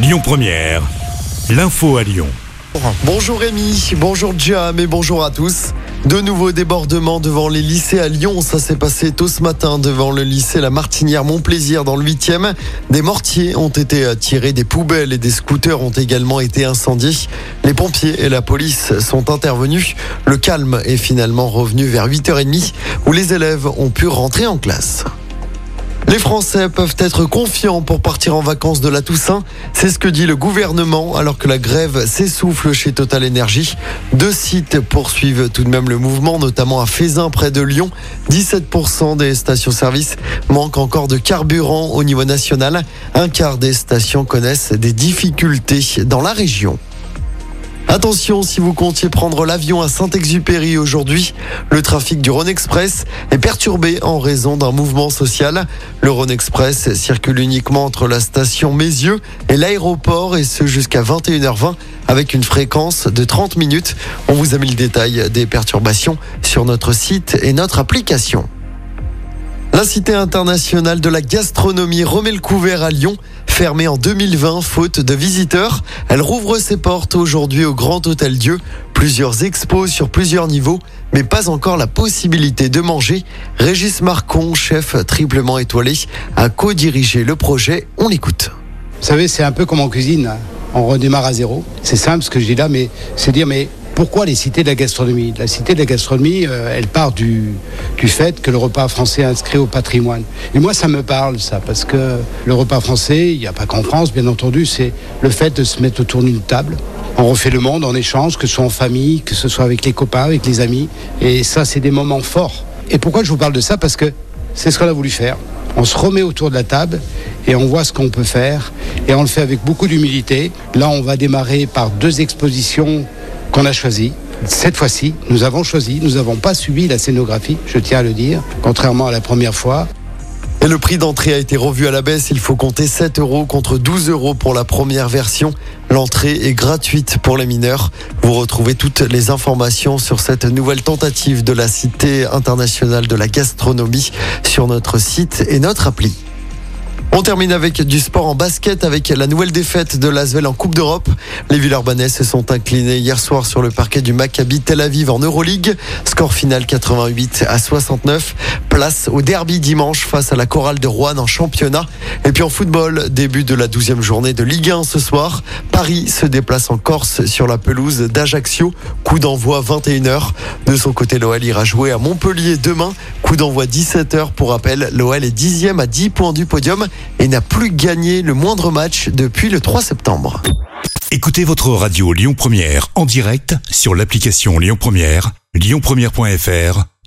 Lyon Première, l'info à Lyon. Bonjour Rémi, bonjour Jam et bonjour à tous. De nouveaux débordements devant les lycées à Lyon. Ça s'est passé tôt ce matin devant le lycée La Martinière Montplaisir dans le 8e. Des mortiers ont été tirés, des poubelles et des scooters ont également été incendiés. Les pompiers et la police sont intervenus. Le calme est finalement revenu vers 8h30 où les élèves ont pu rentrer en classe. Les Français peuvent être confiants pour partir en vacances de la Toussaint. C'est ce que dit le gouvernement alors que la grève s'essouffle chez Total Energy. Deux sites poursuivent tout de même le mouvement, notamment à Fézin près de Lyon. 17% des stations-service manquent encore de carburant au niveau national. Un quart des stations connaissent des difficultés dans la région. Attention, si vous comptiez prendre l'avion à Saint-Exupéry aujourd'hui, le trafic du Rhône Express est perturbé en raison d'un mouvement social. Le Rhône Express circule uniquement entre la station Mézieux et l'aéroport et ce jusqu'à 21h20 avec une fréquence de 30 minutes. On vous a mis le détail des perturbations sur notre site et notre application. La Cité internationale de la gastronomie remet le couvert à Lyon. Fermée en 2020 faute de visiteurs, elle rouvre ses portes aujourd'hui au Grand Hôtel Dieu. Plusieurs expos sur plusieurs niveaux, mais pas encore la possibilité de manger. Régis Marcon, chef triplement étoilé, a co-dirigé le projet. On l'écoute. Vous savez, c'est un peu comme en cuisine. On redémarre à zéro. C'est simple ce que je dis là, mais c'est dire, mais pourquoi les cités de la gastronomie? La cité de la gastronomie, euh, elle part du, du fait que le repas français est inscrit au patrimoine. Et moi, ça me parle, ça, parce que le repas français, il n'y a pas qu'en France, bien entendu, c'est le fait de se mettre autour d'une table. On refait le monde en échange, que ce soit en famille, que ce soit avec les copains, avec les amis. Et ça, c'est des moments forts. Et pourquoi je vous parle de ça? Parce que c'est ce qu'on a voulu faire. On se remet autour de la table et on voit ce qu'on peut faire. Et on le fait avec beaucoup d'humilité. Là, on va démarrer par deux expositions qu'on a choisi. Cette fois-ci, nous avons choisi, nous n'avons pas subi la scénographie, je tiens à le dire, contrairement à la première fois. Et le prix d'entrée a été revu à la baisse. Il faut compter 7 euros contre 12 euros pour la première version. L'entrée est gratuite pour les mineurs. Vous retrouvez toutes les informations sur cette nouvelle tentative de la Cité internationale de la gastronomie sur notre site et notre appli. On termine avec du sport en basket avec la nouvelle défaite de l'Asvel en Coupe d'Europe. Les Villeurbanais se sont inclinés hier soir sur le parquet du Maccabi Tel Aviv en Euroleague. Score final 88 à 69. Place au derby dimanche face à la chorale de Rouen en championnat. Et puis en football, début de la 12e journée de Ligue 1 ce soir. Paris se déplace en Corse sur la pelouse d'Ajaccio. Coup d'envoi 21h. De son côté, l'OL ira jouer à Montpellier demain. Coup d'envoi 17h. Pour rappel, l'OL est dixième à 10 points du podium et n'a plus gagné le moindre match depuis le 3 septembre. Écoutez votre radio Lyon Première en direct sur l'application Lyon Première, lyonpremière.fr